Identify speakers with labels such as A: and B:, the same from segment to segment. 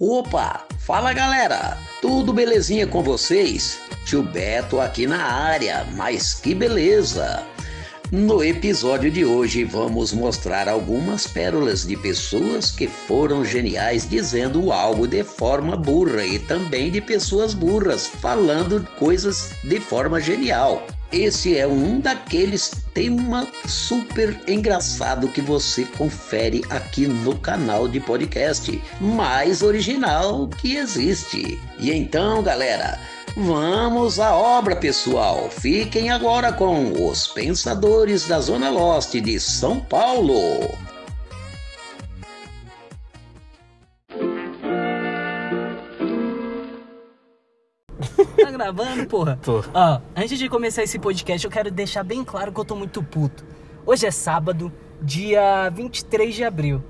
A: Opa, fala galera, tudo belezinha com vocês? Tio Beto aqui na área, mas que beleza! No episódio de hoje vamos mostrar algumas pérolas de pessoas que foram geniais dizendo algo de forma burra e também de pessoas burras falando coisas de forma genial. Esse é um daqueles temas super engraçado que você confere aqui no canal de podcast mais original que existe. E então, galera, Vamos à obra, pessoal. Fiquem agora com os Pensadores da Zona Leste de São Paulo.
B: Gravando, porra?
C: Tô.
B: Ó, antes de começar esse podcast, eu quero deixar bem claro que eu tô muito puto. Hoje é sábado, dia 23 de abril.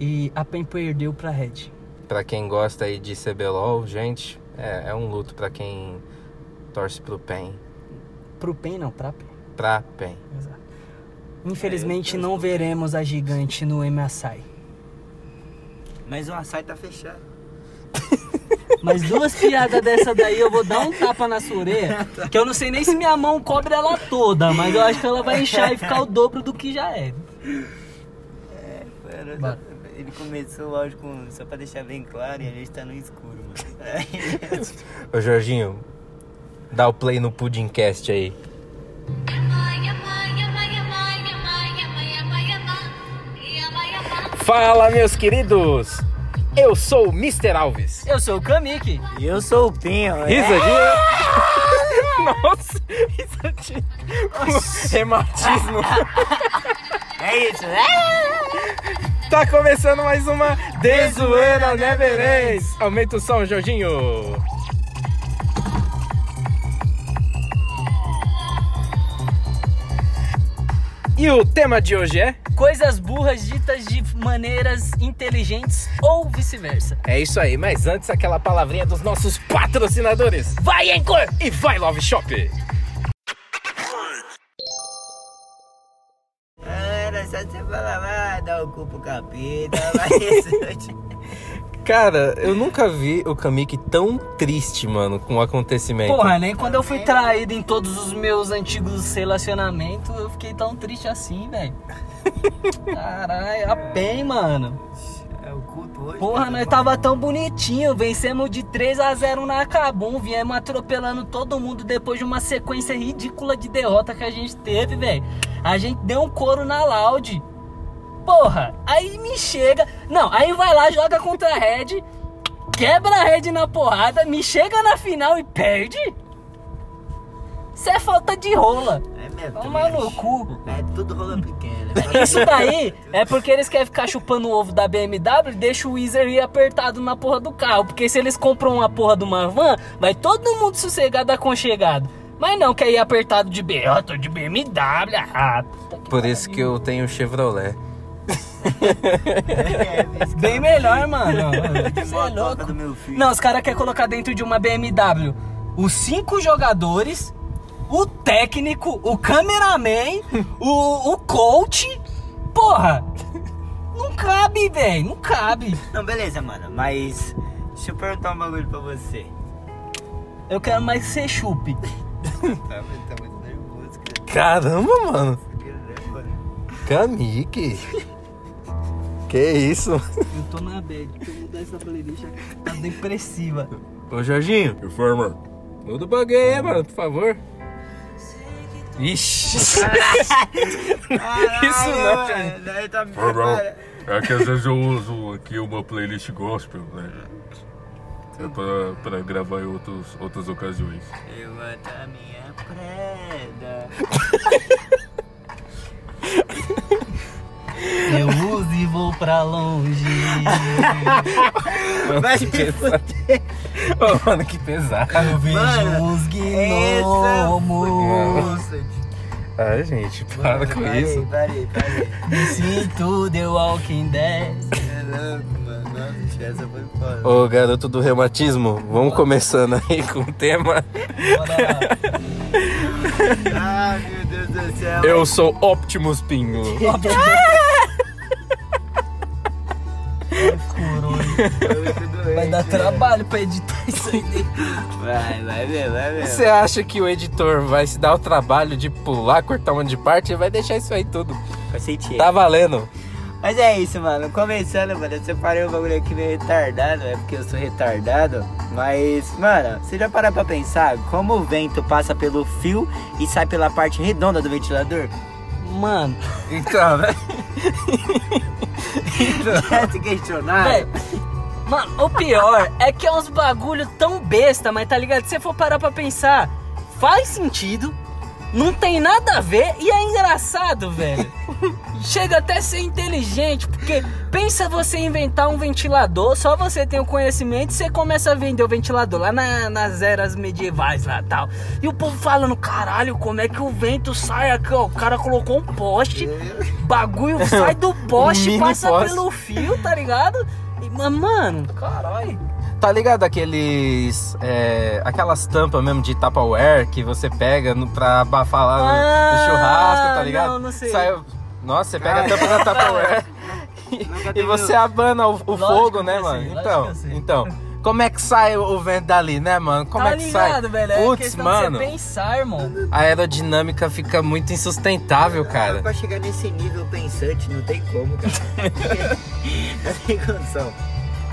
B: E a PEN perdeu pra Red.
C: Pra quem gosta aí de CBLOL, gente, é, é um luto pra quem torce pro PEN.
B: Pro PEN, não, pra PEN.
C: Pra PEN.
B: Exato. Infelizmente não veremos a gigante no MSI.
D: Mas o açaí tá fechado.
B: Mas duas piadas dessa daí eu vou dar um tapa na sua orelha. Que eu não sei nem se minha mão cobre ela toda, mas eu acho que ela vai inchar e ficar o dobro do que já é.
D: Mano,
B: Bora.
D: ele começou o áudio com. Só pra deixar bem claro e a gente tá no escuro, mano.
C: Ô Jorginho, dá o play no Pudimcast aí. Fala, meus queridos! Eu sou o Mr. Alves.
B: Eu sou o Kamiki.
D: E eu sou o Pinho?
C: Risadinha. Nossa, risadinha. Rematismo.
D: É isso, né?
C: Tá começando mais uma Desuena Never Ends. Aumenta o som, Jorginho. E o tema de hoje é?
B: Coisas burras ditas de maneiras inteligentes ou vice-versa.
C: É isso aí, mas antes aquela palavrinha dos nossos patrocinadores. Vai, Anchor! E vai, Love Shop!
D: Era só você falar, vai dar o cu pro capeta, vai isso.
C: Cara, eu nunca vi o Kamiki tão triste, mano, com o acontecimento.
B: Porra, nem quando eu fui traído em todos os meus antigos relacionamentos, eu fiquei tão triste assim, velho. Caralho, a PEN, mano.
D: É o culto hoje.
B: Porra,
D: tá
B: nós tava tão bonitinho, vencemos de 3 a 0 na Cabum, viemos atropelando todo mundo depois de uma sequência ridícula de derrota que a gente teve, velho. A gente deu um couro na Loud. Porra, aí me chega. Não, aí vai lá, joga contra a Red, quebra a Red na porrada, me chega na final e perde. Isso é falta de rola.
D: É mesmo.
B: Toma no cu.
D: É tudo rola pequena.
B: Isso daí é porque eles querem ficar chupando o ovo da BMW e deixa o Weezer ir apertado na porra do carro. Porque se eles compram uma porra de uma van, vai todo mundo sossegado, aconchegado. Mas não quer ir apertado de B. Eu tô de BMW. Ah, puta que
C: Por isso que eu tenho Chevrolet.
D: É,
B: Bem
D: cara-
B: melhor, mano. Você é
D: motoca
B: louco. Não, os caras querem colocar dentro de uma BMW os cinco jogadores, o técnico, o cameraman, o, o coach. Porra! Não cabe, velho. Não cabe.
D: Não, beleza, mano, mas. Deixa eu perguntar um bagulho pra você.
B: Eu quero mais que você chupe.
D: Tá, tá muito nervoso,
C: Caramba, mano.
D: cara.
C: Que isso?
B: Eu tô na bad. Se eu mudar essa playlist, tá depressiva.
C: Ô, Jorginho. Reforma. Muda o bagulho aí, mano, por favor. Ixi. Isso não,
D: cara. Daí tá me
E: Normal.
D: preparando.
E: É que às vezes eu uso aqui uma playlist gospel, né? É pra, pra gravar em outros, outras ocasiões.
D: Levanta a minha preda.
B: Eu uso e vou pra longe.
D: Vai se fuder.
C: Ô, mano, que pesado.
B: Eu vejo
D: Mano,
B: os gnomos.
D: foi-
C: Ah, gente, para
D: Mano,
C: com
D: parei,
C: isso.
D: Parei, parei.
B: Me sinto The Walking Dead.
D: É essa foi foda.
C: Ô, garoto do reumatismo, vamos começando aí com o tema.
B: Bora.
D: Ah, meu Deus do céu.
C: Eu sou Optimus Pingo.
B: Coronha. Vai dar trabalho pra editar isso aí.
D: Vai, vai ver, vai ver.
C: Você acha que o editor vai se dar o trabalho de pular, cortar um monte de parte? Ele vai deixar isso aí tudo.
D: Faz sentido.
C: Tá valendo.
D: Mas é isso, mano. Começando, mano, eu separei um bagulho aqui meio retardado, é porque eu sou retardado. Mas, mano, você já parou pra pensar como o vento passa pelo fio e sai pela parte redonda do ventilador?
B: Mano,
C: Então, né?
D: Já se questionaram?
B: velho. Mano, o pior é que é uns bagulho tão besta, mas tá ligado? Se você for parar pra pensar, faz sentido, não tem nada a ver e é engraçado, velho. Chega até a ser inteligente, porque pensa você inventar um ventilador, só você tem o conhecimento e você começa a vender o ventilador lá na- nas eras medievais lá tal. E o povo falando, caralho, como é que o vento sai aqui, ó? O cara colocou um poste, bagulho sai do poste, passa
C: poste.
B: pelo fio, tá ligado? E, ma- mano, caralho.
C: Tá ligado aqueles. é, aquelas tampas mesmo de Tupperware que você pega no, pra abafar lá no, no
B: Ah,
C: churrasco, tá ligado?
B: não, não sei.
C: Sai- nossa, você pega a tampa da Tupperware e, e você abana o, o fogo, né, mano?
B: sei,
C: Então, então. Como é que sai o vento dali, né, mano? Como
B: tá
C: é que sai?
B: ligado, velho? É
C: Putz, mano,
B: de você pensar, irmão.
C: a aerodinâmica fica muito insustentável, cara.
D: Pra chegar nesse nível pensante, não tem como, cara. não tem condição.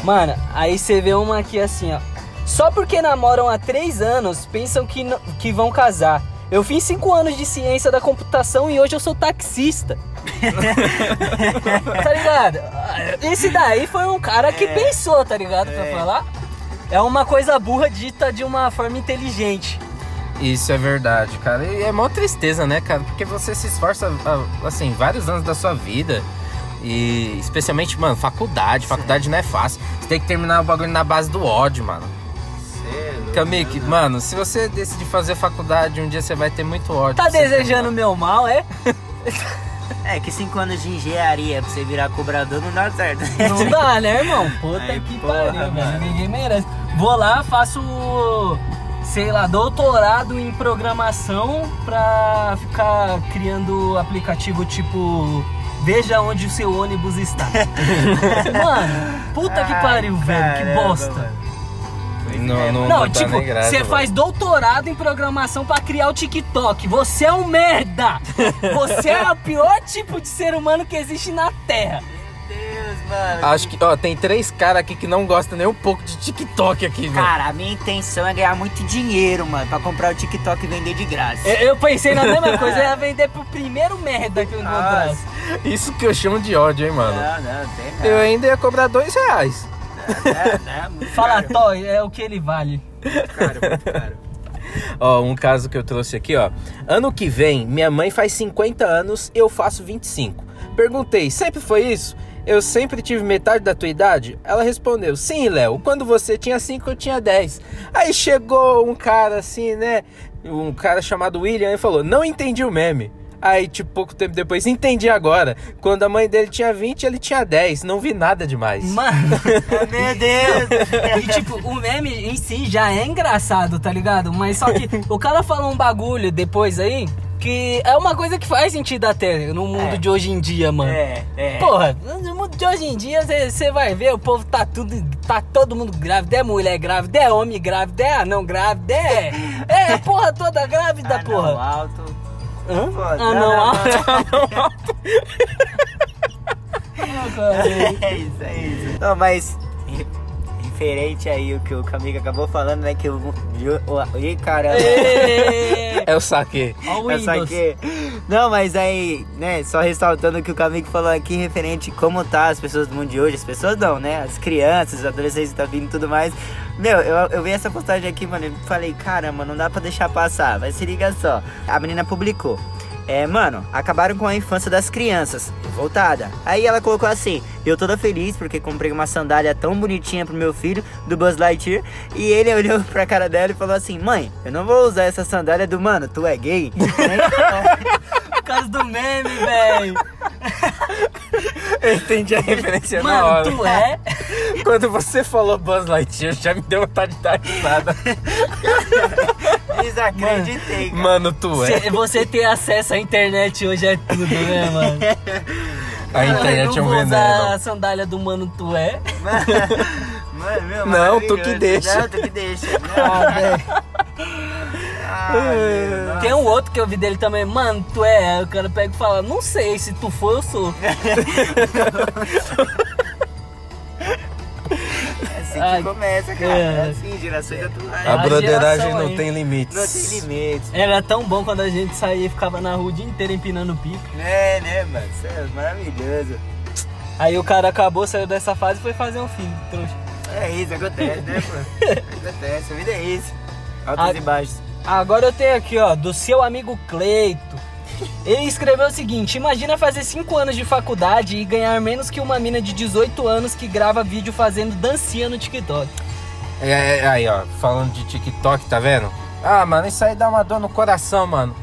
B: Mano, aí você vê uma aqui assim, ó. Só porque namoram há três anos, pensam que, que vão casar. Eu fiz cinco anos de ciência da computação e hoje eu sou taxista. tá ligado? Esse daí foi um cara que pensou, tá ligado? Pra falar. É uma coisa burra dita de uma forma inteligente.
C: Isso é verdade, cara. E é mó tristeza, né, cara? Porque você se esforça, ah, assim, vários anos da sua vida. E especialmente, mano, faculdade. Faculdade não é fácil. Você tem que terminar o bagulho na base do ódio, mano. Kamik, mano, se você decidir fazer faculdade, um dia você vai ter muito ódio.
B: Tá desejando meu mal, é?
D: É que cinco anos de engenharia pra você virar cobrador não dá certo.
B: Não dá, né, irmão? Puta
D: Ai,
B: que
D: porra,
B: pariu, velho.
D: mano.
B: Ninguém merece. Vou lá, faço, sei lá, doutorado em programação pra ficar criando aplicativo tipo. Veja onde o seu ônibus está. mano, puta que
D: Ai,
B: pariu, velho. Que
D: caramba,
B: bosta.
D: mano.
C: Não, não,
B: Não,
C: não dá
B: tipo, você
C: mano.
B: faz doutorado em programação pra criar o TikTok. Você é um merda! Você é o pior tipo de ser humano que existe na Terra.
D: Meu Deus, mano.
C: Acho que, ó, tem três caras aqui que não gostam nem um pouco de TikTok aqui, velho.
D: Cara, a minha intenção é ganhar muito dinheiro, mano, pra comprar o TikTok e vender de graça.
B: Eu, eu pensei na mesma coisa, eu ia vender pro primeiro merda que eu encontrasse.
C: Isso que eu chamo de ódio, hein, mano.
D: Não, não, tem
C: Eu
D: não.
C: ainda ia cobrar dois reais.
D: É, é, caro,
B: Toy, é o que ele vale.
D: muito caro, muito caro.
C: Ó, um caso que eu trouxe aqui, ó. Ano que vem, minha mãe faz 50 anos, eu faço 25. Perguntei, sempre foi isso? Eu sempre tive metade da tua idade? Ela respondeu, sim, Léo. Quando você tinha 5, eu tinha 10. Aí chegou um cara assim, né? Um cara chamado William e falou, não entendi o meme. Aí, tipo, pouco tempo depois, entendi agora. Quando a mãe dele tinha 20, ele tinha 10. Não vi nada demais.
B: Mano,
D: Meu Deus!
B: e tipo, o meme em si já é engraçado, tá ligado? Mas só que o cara falou um bagulho depois aí que é uma coisa que faz sentido até no mundo
D: É.
B: de hoje em dia, mano.
D: É, é.
B: Porra, no mundo de hoje em dia você vai ver, o povo tá tudo, tá todo mundo grávido, é mulher grávida, é homem grávida, é anão grávida, é. É, porra toda grávida,
D: Ah, não,
B: porra.
D: alto.
B: Hã?
D: Pô,
B: Ah,
D: não,
B: não,
D: não,
B: alto. Ah.
D: É isso, é isso. Não, mas referente aí o que o Camigo acabou falando, né? Que o. o, ih, caramba.
C: É o saque.
B: Ó o
D: Eu só
B: Windows.
D: que... Não, mas aí, né, só ressaltando o que o Camigo falou aqui referente como tá as pessoas do mundo de hoje, as pessoas não, né? As crianças, os adolescentes tá vindo e tudo mais. Meu, eu, eu vi essa postagem aqui, mano, e falei, caramba, não dá pra deixar passar, mas se liga só. A menina publicou. É, mano, acabaram com a infância das crianças. Voltada. Aí ela colocou assim: Eu toda feliz porque comprei uma sandália tão bonitinha pro meu filho, do Buzz Lightyear. E ele olhou pra cara dela e falou assim: Mãe, eu não vou usar essa sandália do mano, tu é gay?
B: Por causa do meme, velho.
C: Eu entendi a referência na hora.
B: Mano, tu é.
C: Quando você falou Buzz Lightyear, já me deu vontade de dar risada.
D: Desacreditei, cara.
C: Mano, tu é.
B: Cê- você ter acesso à internet hoje é tudo, né, mano?
C: A internet é
B: não
C: um
B: vou usar a
C: veneno.
B: sandália do Mano Tué.
D: Mano, meu,
C: Não, tu que deixa.
D: Não, tu que deixa.
B: Ah, velho.
D: Ai.
B: Tem um outro que eu vi dele também, mano, tu é. O cara pega e fala, não sei, se tu for, eu sou.
D: Assim
B: Ai,
D: que começa, cara.
B: é.
D: É assim, gerações atuais.
C: A
B: A
C: broderagem não
B: aí.
C: tem limites.
D: Não tem limites.
B: Era tão bom quando a gente saía e ficava na rua o dia inteiro empinando pipa.
D: É, né, mano? Isso é maravilhoso.
B: Aí o cara acabou, saiu dessa fase e foi fazer um filho, trouxa.
D: É isso, acontece, né, pô? acontece, a vida é isso. Altos
B: Ah.
D: e baixos.
B: Agora eu tenho aqui, ó, do seu amigo Cleito. Ele escreveu o seguinte: Imagina fazer 5 anos de faculdade e ganhar menos que uma mina de 18 anos que grava vídeo fazendo dancinha no TikTok.
C: É, é, aí, ó, falando de TikTok, tá vendo? Ah, mano, isso aí dá uma dor no coração, mano.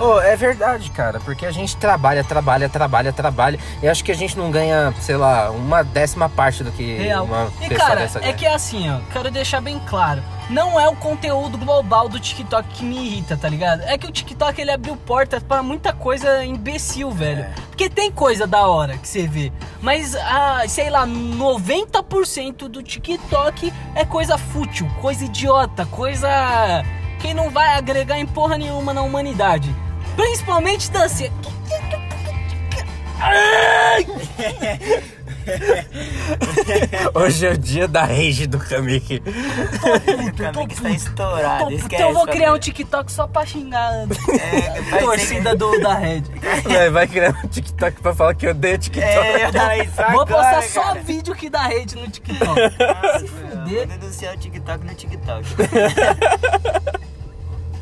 C: Ô, é verdade, cara, porque a gente trabalha, trabalha, trabalha, trabalha, e acho que a gente não ganha, sei lá, uma décima parte do que
B: Real.
C: uma
B: E
C: pessoa
B: cara,
C: dessa
B: é
C: ganha.
B: que é assim, ó, quero deixar bem claro. Não é o conteúdo global do TikTok que me irrita, tá ligado? É que o TikTok ele abriu portas pra muita coisa imbecil, velho.
C: É.
B: Porque tem coisa da hora que você vê. Mas, ah, sei lá, 90% do TikTok é coisa fútil, coisa idiota, coisa que não vai agregar em porra nenhuma na humanidade. Principalmente dancinha.
C: Hoje é o dia da rage do Kamik.
D: O Kamik está estourado, esquece.
B: Então eu vou criar um. TikTok só pra xingar
D: É,
B: torcida
D: ser-
B: do, da Red.
C: Vai, vai criar um TikTok pra falar que eu odeio TikTok.
D: É, eu
B: Vou
D: agora,
B: postar só
D: cara.
B: vídeo que dá rede no TikTok.
D: Nossa,
B: Se fuder.
D: Vou denunciar o TikTok no TikTok.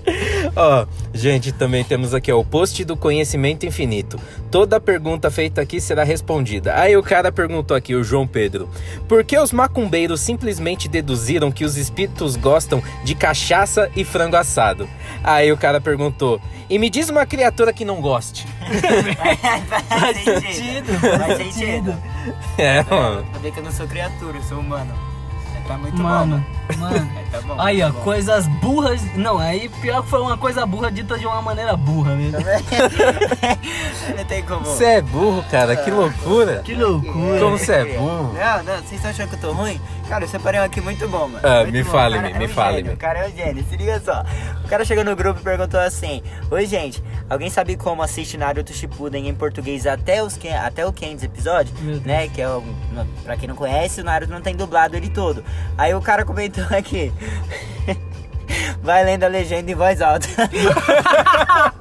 C: Ó, gente, também temos aqui ó, o post do conhecimento infinito. Toda pergunta feita aqui será respondida. Aí o cara perguntou aqui, o João Pedro, por que os macumbeiros simplesmente deduziram que os espíritos gostam de cachaça e frango assado? Aí o cara perguntou, e me diz uma criatura que não goste.
D: Faz
B: sentido,
D: Faz sentido.
C: É, mano.
D: Sabia que eu não sou criatura, eu sou humano. É, Tá muito
B: Mano,
D: bom.
B: mano.
D: É, tá bom.
B: Aí, ó,
D: tá bom.
B: coisas burras. Não, aí pior que foi uma coisa burra dita de uma maneira burra mesmo.
D: Não tem como.
C: Você é burro, cara, que loucura.
B: Que loucura.
C: Como você é burro?
D: Não, não, vocês estão achando que eu tô ruim? Cara, eu separei um aqui muito bom, mano.
C: Ah,
D: Muito
C: me
D: bom.
C: fale,
D: O cara
C: me- me
D: é um
C: fale,
D: gênio. O cara é um gênio, se liga só. O cara chegou no grupo e perguntou assim: Oi, gente, alguém sabe como assiste Naruto Shippuden em português até, os, até o 500 episódio?
B: Meu Deus.
D: Né? Que é o. Pra quem não conhece, o Naruto não tem dublado ele todo. Aí o cara comentou aqui. Vai lendo a legenda em voz alta.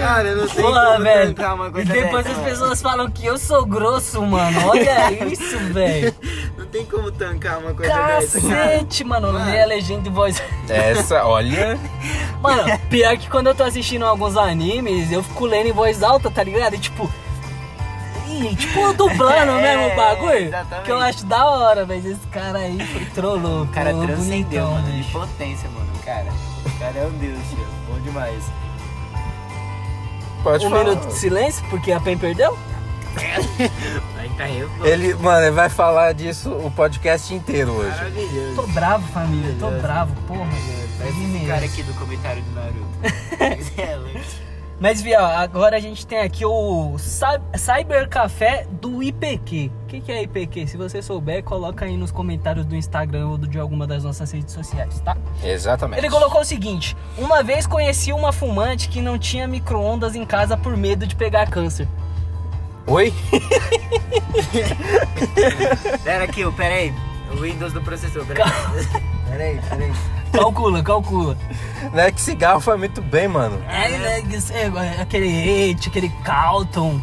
D: Cara, eu não sei
B: Porra,
D: como
B: velho.
D: tancar uma
B: E
D: coisa
B: depois
D: dessa,
B: as
D: mano.
B: pessoas falam que eu sou grosso, mano. Olha isso, velho.
D: Não tem como tancar uma coisa dessa.
B: Cacete, mano. Lê a legenda em voz.
C: Essa, olha.
B: Mano, pior que quando eu tô assistindo alguns animes, eu fico lendo em voz alta, tá ligado? E tipo. Tipo dublando
D: É,
B: mesmo o bagulho.
D: exatamente.
B: Que eu acho da hora, mas esse cara aí foi trollou.
D: O cara
B: trollou
D: transcendeu,
B: bonitão,
D: mano, de potência, mano. O cara. O cara é um deus, tio. Bom demais.
C: Pode
B: Um
C: falar.
B: minuto de silêncio, porque a PEN perdeu?
D: Vai eu, pô.
C: Ele, mano, ele vai falar disso o podcast inteiro hoje.
D: Maravilhoso.
B: Tô bravo, família. Tô bravo, porra.
D: Parece esse cara aqui do comentário do Naruto. É.
B: Mas, Vial, agora a gente tem aqui o Cy- Cyber Café do IPQ. O que, que é IPQ? Se você souber, coloca aí nos comentários do Instagram ou de alguma das nossas redes sociais, tá?
C: Exatamente.
B: Ele colocou o seguinte: Uma vez conheci uma fumante que não tinha micro-ondas em casa por medo de pegar câncer.
C: Oi?
D: Pera aqui, pera aí. O Windows do processor, pera aí. Pera aí, pera aí.
B: Calcula, calcula.
C: Né, que cigarro faz muito bem, mano.
B: É, né, é, aquele Hate, aquele Calton,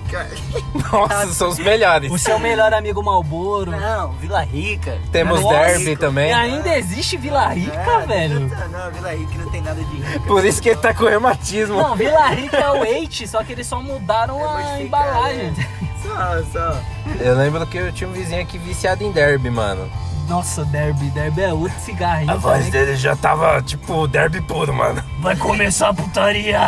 C: Nossa, são os melhores.
B: o seu melhor amigo Malboro.
D: Não, Vila Rica.
C: Temos
B: Nossa.
C: Derby também.
B: E ainda existe Vila Rica,
D: Ah,
B: velho.
D: Não, não, Vila Rica não tem nada de rica.
C: Por isso que ele tá com reumatismo.
B: Não, Vila Rica é o Hate, só que eles só mudaram
D: É
B: a
D: modificado,
B: embalagem.
D: é. Só, só.
C: Eu lembro que eu tinha um vizinho aqui viciado em Derby, mano.
B: Nossa, Derby, Derby é outro cigarrinho.
C: A voz
B: também.
C: dele já tava tipo Derby puro, mano.
B: Vai começar a putaria!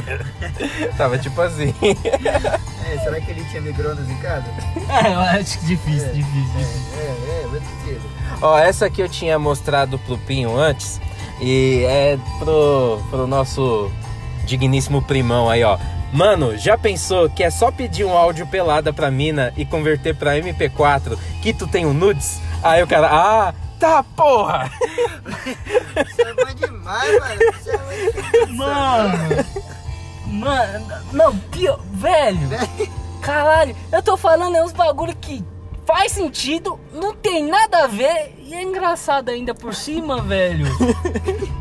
C: Tava tipo assim.
D: É, será que ele tinha micro-ondas em casa?
B: É, eu acho que difícil, difícil, difícil.
D: É, é, muito possível.
C: Ó, essa aqui eu tinha mostrado pro Pinho antes. E é pro, pro nosso digníssimo primão aí, ó. Mano, já pensou que é só pedir um áudio pelada pra mina e converter pra MP4 que tu tem o nudes? Aí o cara, ah, tá porra!
D: Isso é bom demais, mano. Isso é muito
B: Mano. Mano, não, pior, velho. Caralho, eu tô falando é uns bagulho que faz sentido, não tem nada a ver e é engraçado ainda por cima, velho.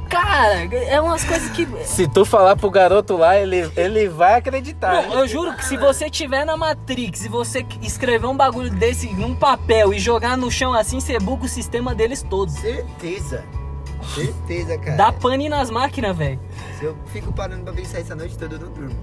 B: Cara, é umas coisas que.
C: Se tu falar pro garoto lá, ele, ele vai acreditar.
B: Não, eu juro que se você tiver na Matrix e você escrever um bagulho desse num papel e jogar no chão assim, você buga o sistema deles todos.
D: Certeza. Certeza, cara.
B: Dá pane nas máquinas, velho.
D: Se eu fico parando pra pensar essa noite toda, eu não durmo.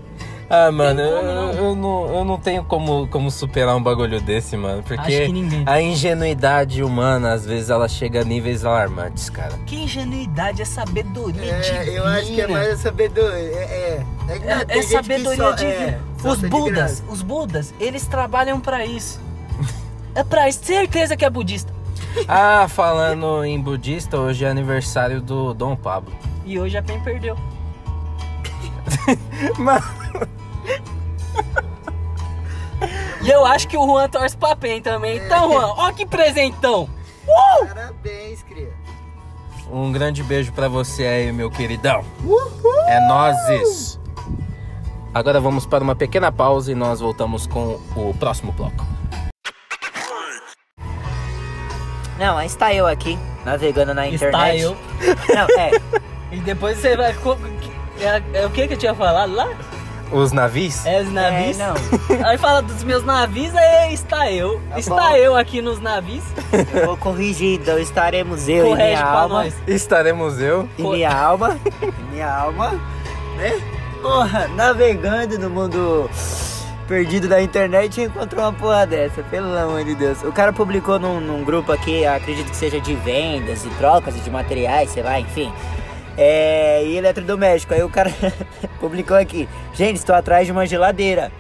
C: Ah, mano,
B: como,
C: eu,
B: não.
C: eu não, eu não tenho como, como superar um bagulho desse, mano.
B: Acho
C: Porque
B: que ninguém.
C: a ingenuidade humana, às vezes, ela chega a níveis alarmantes, cara.
B: Que ingenuidade, é sabedoria
D: É,
B: divina.
D: eu acho que é mais a sabedoria. É, é. É,
B: É, é sabedoria
D: só-
B: divina.
D: é,
B: os budas, os budas, eles trabalham pra isso. É pra isso, certeza que é budista.
C: Ah, falando em budista, hoje é aniversário do Dom Pablo.
B: E hoje a PEN perdeu.
C: Mano,
B: E eu acho que o Juan torce pra PEN também. Então, Juan, ó que presentão.
D: Parabéns, cria.
C: um grande beijo pra você aí, meu queridão. É nozes. Agora vamos para uma pequena pausa e nós voltamos com o próximo bloco.
D: Não, mas está eu aqui, navegando na
B: Está
D: internet.
B: eu.
D: Não, é.
B: E depois você vai. É, é o que que eu tinha falado lá?
C: Os navios?
B: É os navios.
D: É, não.
B: Aí fala dos meus navios, aí está eu.
D: Tá
B: está
D: bom.
B: eu aqui nos navios.
D: Eu vou corrigir, então estaremos eu e
B: Corrige
D: minha
B: pra
D: alma.
B: nós.
C: Estaremos eu.
D: E minha alma. e minha alma. Né? Porra, navegando no mundo perdido da internet e encontrou uma porra dessa, pelo amor de Deus. O cara publicou num, num grupo aqui, acredito que seja de vendas e trocas de materiais, sei lá, enfim. É, e eletrodoméstico. Aí o cara publicou aqui: Gente, estou atrás de uma geladeira.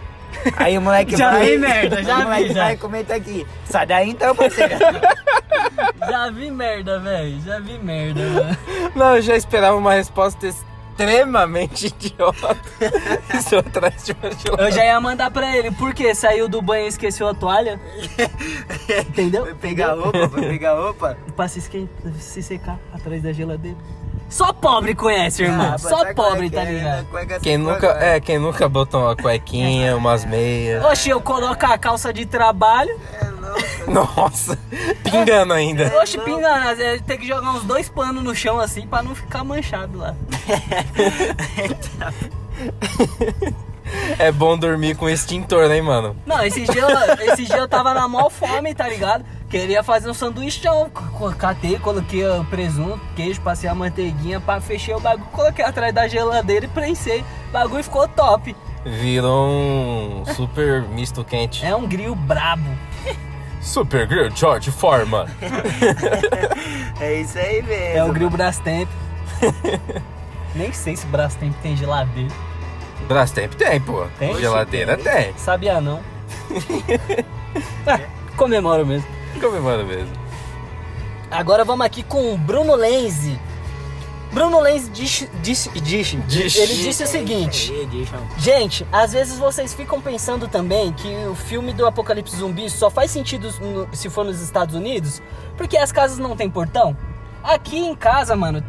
D: Aí o moleque
B: Já
D: vai.
B: vi merda, já
D: o moleque
B: vi, já.
D: vai comenta aqui. Sai daí então, parceiro.
B: Já vi merda, velho. Já vi merda, mano.
C: Não, eu já esperava uma resposta extremamente idiota. Estou atrás de uma
B: Eu
C: geladeira.
B: já ia mandar pra ele, porque saiu do banho e esqueceu a toalha. Entendeu?
D: Vai pegar roupa, vai pegar roupa.
B: Pra se, esque- se secar atrás da geladeira. Só pobre conhece, irmão.
D: Ah,
B: Só pobre,
D: é
B: tá
D: é,
B: ligado?
D: Cueca
C: Quem nunca, é, quem nunca botou uma cuequinha, umas meias.
B: Oxe, eu coloco a calça de trabalho.
D: É louco.
C: Nossa, pingando ainda.
B: Oxe, pingando. Tem que jogar uns dois panos no chão assim pra não ficar manchado lá.
C: É bom dormir com extintor, né, mano?
B: Não, esses dias eu, esses dias eu tava na maior fome, tá ligado? Queria fazer um sanduichão. Catei, coloquei o presunto, queijo, passei a manteiguinha, pá, fechei o bagulho, coloquei atrás da geladeira e prensei. O bagulho ficou top.
C: Virou um super misto quente.
B: É um grill brabo.
C: Super Grill George Foreman.
D: É isso aí mesmo.
B: É o grill Brastemp. Nem sei se Brastemp tem geladeira.
C: Brastemp tem, pô.
B: Tem?
C: Geladeira tem.
B: Sabia não. ah, comemoro mesmo.
C: Comemora mesmo.
B: Agora vamos aqui com o Bruno Lenzi. Bruno Lenzi disse, disse, disse,
C: Disse.
B: ele disse o seguinte. Gente, às vezes vocês ficam pensando também que o filme do Apocalipse Zumbi só faz sentido no- se for nos Estados Unidos, porque as casas não têm portão. Aqui em casa, mano,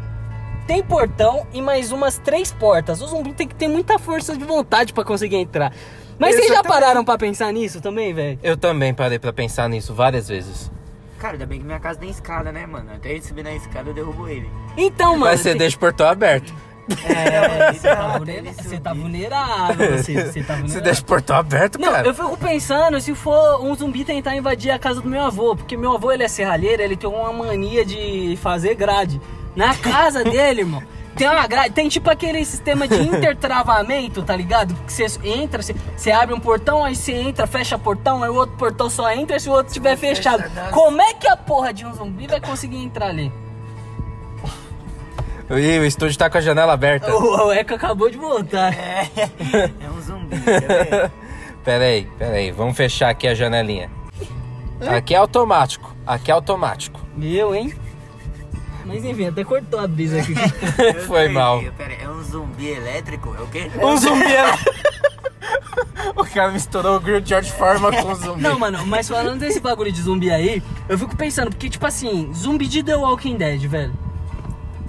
B: tem portão e mais umas três portas. O zumbi tem que ter muita força de vontade pra conseguir entrar. Mas vocês já pararam pra pensar nisso também, velho?
C: Eu também parei pra pensar nisso várias vezes.
D: Cara, ainda bem que minha casa tem escada, né, mano? Até ele subir na escada eu derrubo ele.
B: Então, mano.
C: Mas você deixa o portão aberto.
B: É, você tá, vulnera-
D: subir.
B: você tá vulnerável. Você, você tá
C: Você
B: vulnerável.
C: deixa o portão aberto,
B: Não,
C: cara.
B: eu fico pensando se for um zumbi tentar invadir a casa do meu avô, porque meu avô ele é serralheiro, ele tem uma mania de fazer grade. Na casa dele, irmão, tem uma grade, tem tipo aquele sistema de intertravamento, tá ligado? Que você entra, você, você abre um portão, aí você entra, fecha portão, aí o outro portão só entra se o outro estiver fechado. Como é que a porra de um zumbi vai conseguir entrar ali?
C: Ih, o estúdio tá com a janela aberta.
B: O, o Eco acabou de voltar.
D: É um zumbi, quer ver?
C: Pera aí, pera aí. Vamos fechar aqui a janelinha. Aqui é automático. Aqui é automático.
B: Meu, hein? Mas enfim, até cortou a brisa aqui.
C: Foi mal.
D: Pera, é um zumbi elétrico? É o quê?
C: Um zumbi. O cara misturou o Grill George Foreman com o zumbi.
B: Não, mano, mas falando desse bagulho de zumbi aí, eu fico pensando, porque, tipo assim, zumbi de The Walking Dead, velho.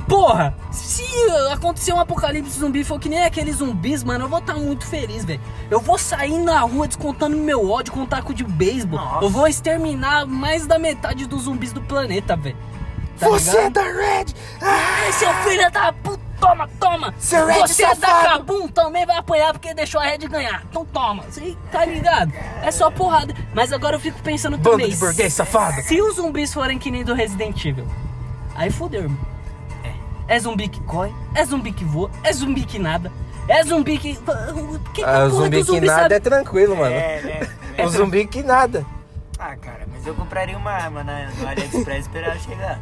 B: Porra, se acontecer um apocalipse zumbi for que nem aqueles zumbis, mano, eu vou estar muito feliz, velho. Eu vou sair na rua descontando meu ódio com um taco de beisebol. Eu vou exterminar mais da metade dos zumbis do planeta, velho. Tá
C: Você é
B: ligado?
C: da Red!
B: Ai, seu filho da puta, toma, toma!
C: Seu Red
B: Você é da
C: safado.
B: Kabum também vai apanhar porque deixou a Red ganhar. Então toma, você tá ligado? É só porrada. Mas agora eu fico pensando
C: Bando
B: também.
C: de burguês safado.
B: Se os zumbis forem que nem do Resident Evil, aí fodeu, irmão. É. É zumbi que corre, é zumbi que voa, é zumbi que nada, é zumbi que. que
C: Ah, zumbi
B: do
C: que nada
B: sabe?
C: é tranquilo, mano.
D: É, né?
C: O zumbi que nada.
D: Ah, cara, mas eu compraria uma arma na, no AliExpress e esperar ela chegar.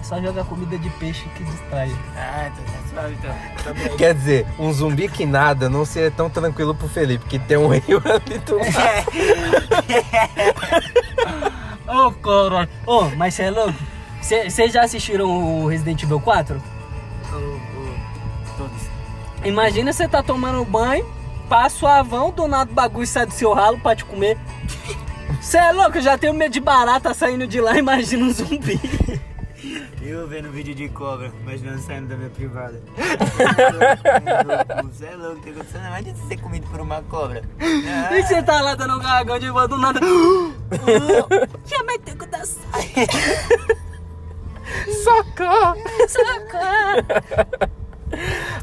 B: É só jogar comida de peixe que distrai.
D: Ah, então tá suave então. Tá.
C: Quer dizer, um zumbi que nada não seria tão tranquilo pro Felipe, que tem um rio ali do lado.
B: Ô, caralho. Ô, mas você é louco? Vocês já assistiram o Resident Evil 4?
D: O- o- Todos.
B: Imagina você tá tomando banho, passa o avão, do nada o bagulho sai do seu ralo pra te comer. Você é louco? Eu já tenho medo de barata saindo de lá, imagina um zumbi.
D: Eu vendo vídeo de cobra, imaginando saindo da minha privada. Você é louco, tem acontecendo. Imagina você ser comido por uma cobra. Ah,
B: E você tá lá dando um gargão de boa do nada. Já ter que dar
C: Socorro!
B: saca.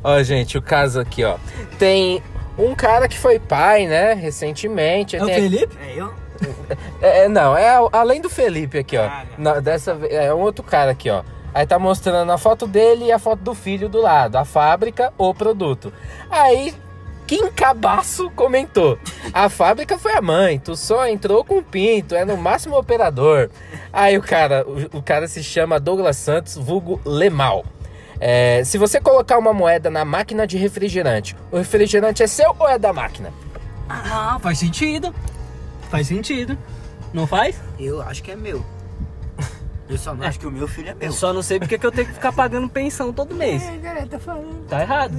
C: Ó, gente, o caso aqui, ó. Tem um cara que foi pai, né, recentemente.
B: É o Felipe?
D: É eu?
C: É, é, não, é além do Felipe aqui, ó.
D: Ah,
C: Na- dessa é um outro cara aqui, ó. Aí tá mostrando a foto dele e a foto do filho do lado, a fábrica, o produto. Aí Kim Cabaço comentou: A fábrica foi a mãe, tu só entrou com o pinto, é no máximo operador. Aí o cara, o, o cara se chama Douglas Santos, vulgo Lemal. É, se você colocar uma moeda na máquina de refrigerante, o refrigerante é seu ou é da máquina?
B: Ah, faz sentido. Faz sentido. Não faz?
D: Eu acho que é meu. Eu só não acho que o meu filho é meu.
B: Eu só não sei porque que eu tenho que ficar pagando pensão todo mês.
D: É, cara, tá falando.
B: Tá errado.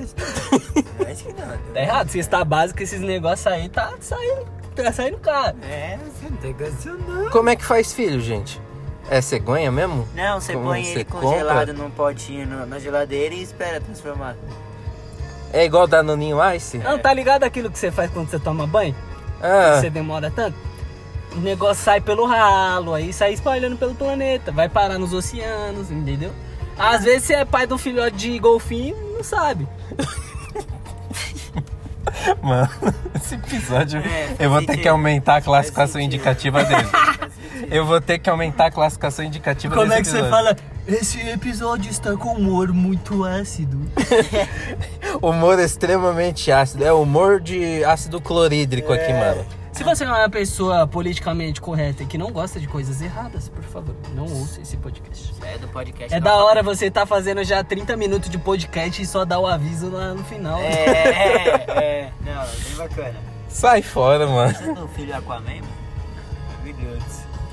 D: Eu acho que não.
B: Tá errado. Cesta básica, esses negócios aí, tá saindo. Tá saindo caro.
D: É, você não tem condição não.
C: Como é que faz filho, gente? É cegonha mesmo?
D: Não, você
C: Como
D: põe ele
C: compra?
D: congelado num potinho no- na geladeira e espera transformar.
C: É igual Danoninho Ice?
B: Não, tá ligado aquilo que você faz quando você toma banho?
C: Ah,
B: Você demora tanto? O negócio sai pelo ralo, aí sai espalhando pelo planeta, vai parar nos oceanos, entendeu? Às vezes você é pai de um filhote de golfinho não sabe.
C: mano, esse episódio
D: É,
C: eu vou ter que aumentar a classificação indicativa dele. Eu vou ter que aumentar a classificação indicativa
B: Como é que você
C: episódio.
B: fala? Esse episódio está com humor muito ácido.
C: Humor extremamente ácido. É humor de ácido clorídrico aqui, mano.
B: Se você é uma pessoa politicamente correta e que não gosta de coisas erradas, por favor, não ouça esse podcast.
D: É do podcast.
B: É
D: não.
B: da hora você tá fazendo já 30 minutos de podcast e só dar o aviso lá no final.
D: É, é, é. Não, bem bacana.
C: Sai fora, mano.
D: Você é do filho Aquaman, mano?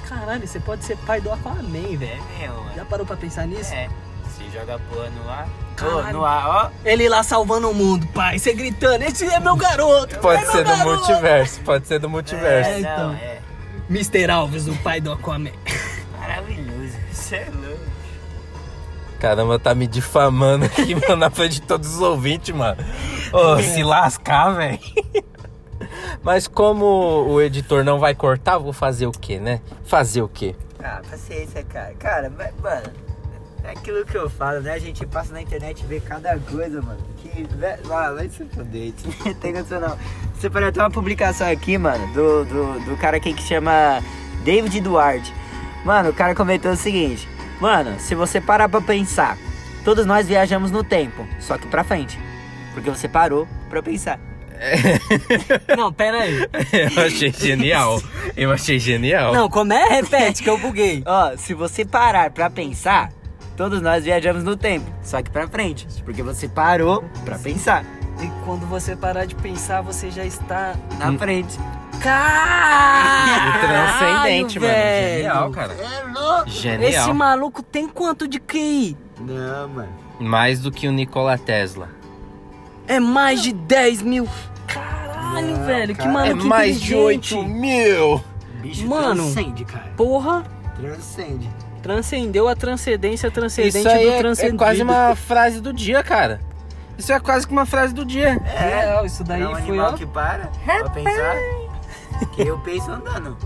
B: Caralho, você pode ser pai do Aquaman,
D: É
B: velho.
D: mesmo, mano.
B: Já parou pra pensar nisso?
D: É. Você joga a porra no ar.
B: Caralho.
D: No ar, ó.
B: Ele lá salvando o mundo, pai. Você gritando, esse é meu garoto.
C: Pode
B: é
C: ser do
B: garoto."
C: multiverso, pode ser do multiverso.
D: É,
B: então.
D: não, é.
B: Mr. Alves, o pai do Aquaman.
D: Maravilhoso. Você é louco.
C: Caramba, tá me difamando aqui, mano, na frente de todos os ouvintes, mano. Ô, se lascar, velho. Mas como o editor não vai cortar, vou fazer o quê, né? Fazer o quê?
D: Ah, paciência, cara. Cara, mas, mano, é aquilo que eu falo, né? A gente passa na internet e vê cada coisa, mano. Que, vé- ah, vai se fuder. Não tem condição, não. Você pode ter uma publicação aqui, mano, do, do, do cara aqui que chama David Duarte. Mano, o cara comentou o seguinte. Mano, se você parar pra pensar, todos nós viajamos no tempo, só que pra frente. Porque você parou pra pensar.
B: Não, pera aí.
C: Eu achei genial. Eu achei genial.
B: Não, como é? Repete que eu buguei.
D: Ó, se você parar pra pensar, todos nós viajamos no tempo, só que pra frente, porque você parou pra pensar
B: E quando você parar de pensar, você já está...
D: na frente.
B: Caralho,
C: Transcendente, mano.
B: velho.
C: Genial, cara.
B: É louco.
C: Genial.
B: Esse maluco tem quanto de QI?
D: Não, mano.
C: Mais do que o Nikola Tesla.
B: É mais de 10 mil. Caralho. Caralho, velho, que mano,
C: É
B: que
C: mais de
B: inteligente.
C: 8 mil.
D: Bicho
B: Mano.
D: transcende, cara.
B: Porra,
D: Transcende.
B: transcendeu a transcendência transcendente
C: Isso aí
B: do
C: é, é
B: transcendido.
C: quase uma frase do dia, cara. Isso é quase que uma frase do dia.
B: É, isso daí
D: é um
B: foi,
D: animal
B: ó.
D: que para pra pensar. Que eu penso andando.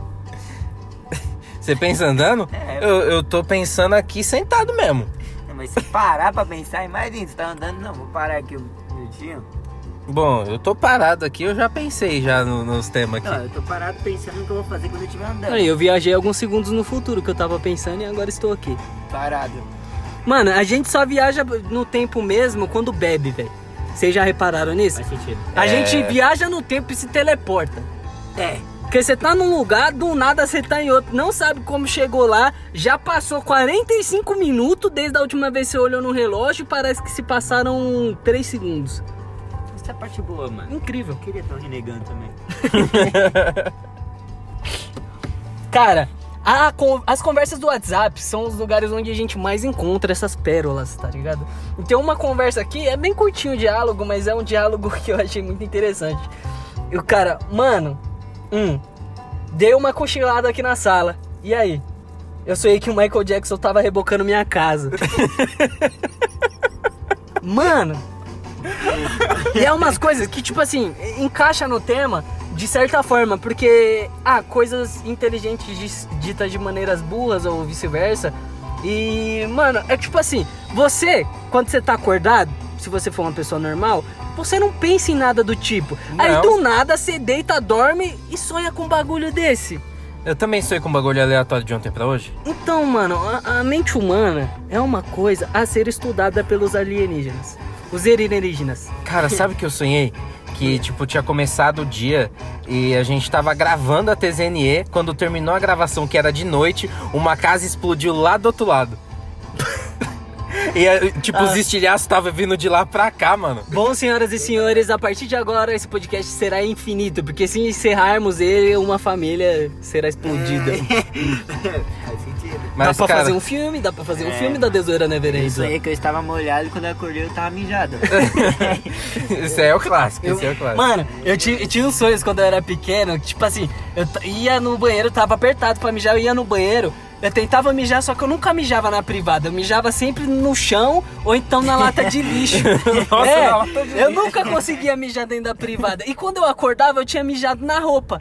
C: Você pensa andando?
D: É.
C: Eu, eu tô pensando aqui sentado mesmo.
D: Não, Mas se parar pra pensar, imagina, você tá andando, não, vou parar aqui um
C: Bom, eu tô parado aqui, eu já pensei já no- nos temas
D: Não,
C: aqui.
D: eu tô parado pensando no que eu vou fazer quando eu estiver andando.
B: Aí, eu viajei alguns segundos no futuro que eu tava pensando e agora estou aqui.
D: Parado.
B: Mano, a gente só viaja no tempo mesmo quando bebe, velho. Vocês já repararam nisso?
D: Faz sentido.
B: A
C: É.
B: gente viaja no tempo e se teleporta.
D: É.
B: Porque você tá num lugar, do nada você tá em outro, não sabe como chegou lá, já passou 45 minutos desde a última vez que você olhou no relógio, parece que se passaram 3 segundos.
D: Essa é a parte boa, mano.
B: Incrível.
D: Eu queria estar renegando também.
B: Cara, a as conversas do WhatsApp são os lugares onde a gente mais encontra essas pérolas, tá ligado? Então uma conversa aqui, é bem curtinho o diálogo, mas é um diálogo que eu achei muito interessante. E o cara, mano, hum, dei uma cochilada aqui na sala. E aí? Eu sonhei que o Michael Jackson tava rebocando minha casa. Mano, e é umas coisas que, tipo assim, encaixa no tema de certa forma, porque ah, coisas inteligentes ditas de maneiras burras ou vice-versa. E, mano, é tipo assim, você, quando você tá acordado, se você for uma pessoa normal, você não pensa em nada do tipo. Aí
C: Não.
B: do nada você deita, dorme e sonha com um bagulho desse.
C: Eu também sonhei com um bagulho aleatório de ontem pra hoje.
B: Então, mano, a, a mente humana é uma coisa a ser estudada pelos alienígenas. Os alienígenas.
C: Cara, sabe o que eu sonhei? Que, tipo, tinha começado o dia e a gente tava gravando a TZNE. Quando terminou a gravação, que era de noite, uma casa explodiu lá do outro lado. E, eh, tipo, os
B: Ah.
C: estilhaços estavam vindo de lá pra cá, mano.
B: Bom, senhoras e senhores, a partir de agora esse podcast será infinito, porque se encerrarmos ele, uma família será explodida.
D: Faz sentido.
C: Mas,
B: dá pra
C: cara,
B: fazer um filme, dá pra fazer um
D: É.
B: filme da Desoeira Neverend.
D: Isso aí que eu estava molhado e quando eu acordei eu tava mijado.
C: Esse aí é o clássico,
B: Eu-
C: esse é o clássico.
B: Mano, eu, ti- eu tinha uns sonhos quando eu era pequeno, que, tipo assim, eu t- ia no banheiro, tava apertado pra mijar, eu ia no banheiro, eu tentava mijar, só que eu nunca mijava na privada, eu mijava sempre no chão ou então na lata de lixo.
C: Nossa,
B: é,
C: na lata de
B: eu
C: lixo.
B: nunca conseguia mijar dentro da privada. E quando eu acordava, eu tinha mijado na roupa.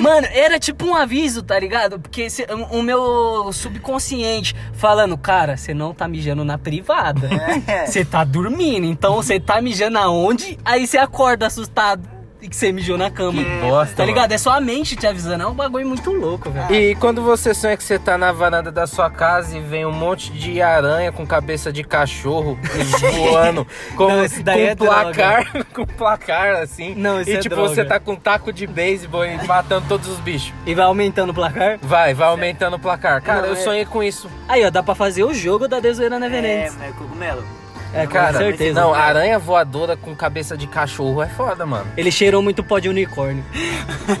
B: Mano, era tipo um aviso, tá ligado? Porque se- o meu subconsciente falando, cara, você não tá mijando na privada.
D: É.
B: Você tá dormindo, então você tá mijando aonde? Aí você acorda assustado que você mijou na cama.
C: Que bosta,
B: Tá ligado? É só a mente te avisando. É um bagulho muito louco, velho.
C: E quando você sonha que você tá na varanda da sua casa e vem um monte de aranha com cabeça de cachorro voando com,
B: Não, esse daí
C: com
B: é droga.
C: placar, com placar assim.
B: Não, isso
C: e
B: é
C: tipo,
B: droga.
C: você tá com um taco de beisebol e matando todos os bichos.
B: E vai aumentando o placar.
C: Vai, vai aumentando o placar. Cara,
B: Não,
C: eu
B: é-
C: sonhei com isso.
B: Aí, ó, dá pra fazer o jogo da Desoeira
D: É,
B: Neverend.
D: é cogumelo.
B: É,
C: Cara,
B: com certeza.
C: não, aranha voadora com cabeça de cachorro é foda, mano.
B: Ele cheirou muito pó de unicórnio.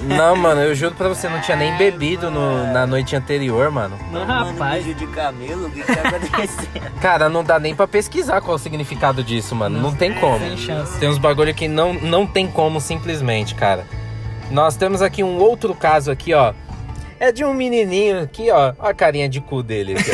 C: Não, mano, eu juro pra você, não tinha nem bebido no- na noite anterior, mano.
B: Não,
D: Mano,
B: rapaz.
D: mijo de camelo, o que tá acontecendo?
C: Cara, não dá nem pra pesquisar qual é o significado disso, mano. Não, tem como.
B: Sem chance.
C: Tem uns bagulho que não, não tem como simplesmente, cara. Nós temos aqui um outro caso aqui, ó. É de um menininho aqui, ó. Ó a carinha de cu dele aqui,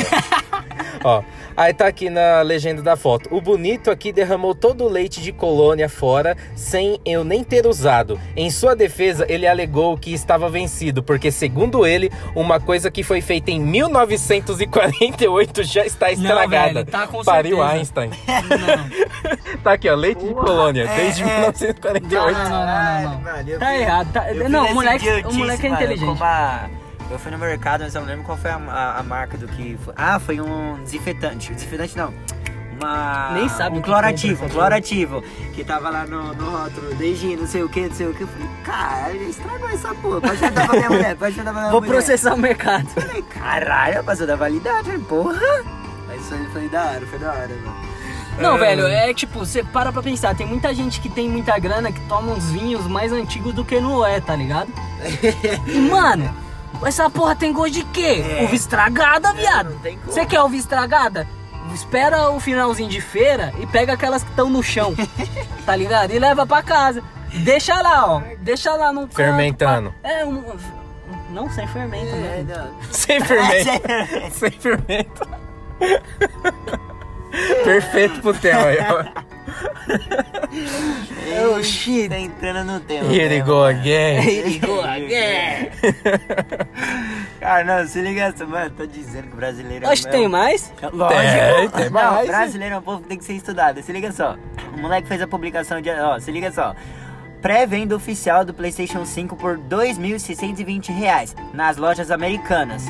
C: ó. ó. Aí tá aqui na legenda da foto. O bonito aqui derramou todo o leite de colônia fora sem eu nem ter usado. Em sua defesa, ele alegou que estava vencido, porque segundo ele, uma coisa que foi feita em 1948 já está estragada.
B: velho, tá com
C: Pariu
B: certeza.
C: Einstein.
B: Não.
C: Tá aqui, ó, leite de colônia, desde
D: é.
C: 1948.
B: Não, não, não, não, não. Tá errado, tá- não, o moleque- o moleque é
D: mano,
B: inteligente.
D: Eu fui no mercado, mas eu não lembro qual foi a, a- a marca do que foi. Ah, foi um desinfetante. Desinfetante não. Uma.
B: Nem sabe
D: Um clorativo, um clorativo. Que tava lá no, no rótulo, desde não sei o que, não sei o que. Eu falei, caralho, estragou essa porra. Pode mandar pra minha mulher, pode mandar pra minha
B: Vou
D: mulher.
B: processar o mercado.
D: Eu falei, caralho, passou da validade, porra. Mas isso aí foi da hora, foi da hora, mano.
B: Não, velho, é tipo, você para pra pensar, tem muita gente que tem muita grana que toma uns vinhos mais antigos do que no é, tá ligado? E, mano, essa porra tem gosto de quê?
D: É.
B: Uva estragada, viado. Você quer uva estragada? Espera o finalzinho de feira e pega aquelas que estão no chão, tá ligado? E leva pra casa. Deixa lá, ó. Deixa lá no canto,
C: Fermentando.
B: pá. É, um, não sem fermento,
D: É,
B: né?
D: não.
C: Sem fermento. Sem fermento. Perfeito pro tema aí, ó.
D: Oh, shit. Tá entrando no tema.
C: Here he
D: né,
C: go again.
B: Ligou, é.
D: Cara, não, se liga essa, mano. Tô dizendo que o brasileiro é
B: Acho que tem mais.
D: Lógico.
C: Tem, tem
D: não,
C: mais.
D: brasileiro é um povo que tem que ser estudado. Se liga só. O moleque fez a publicação de. Ó, se liga só. Pré-venda oficial do PlayStation 5 por 2.620 reais nas lojas americanas.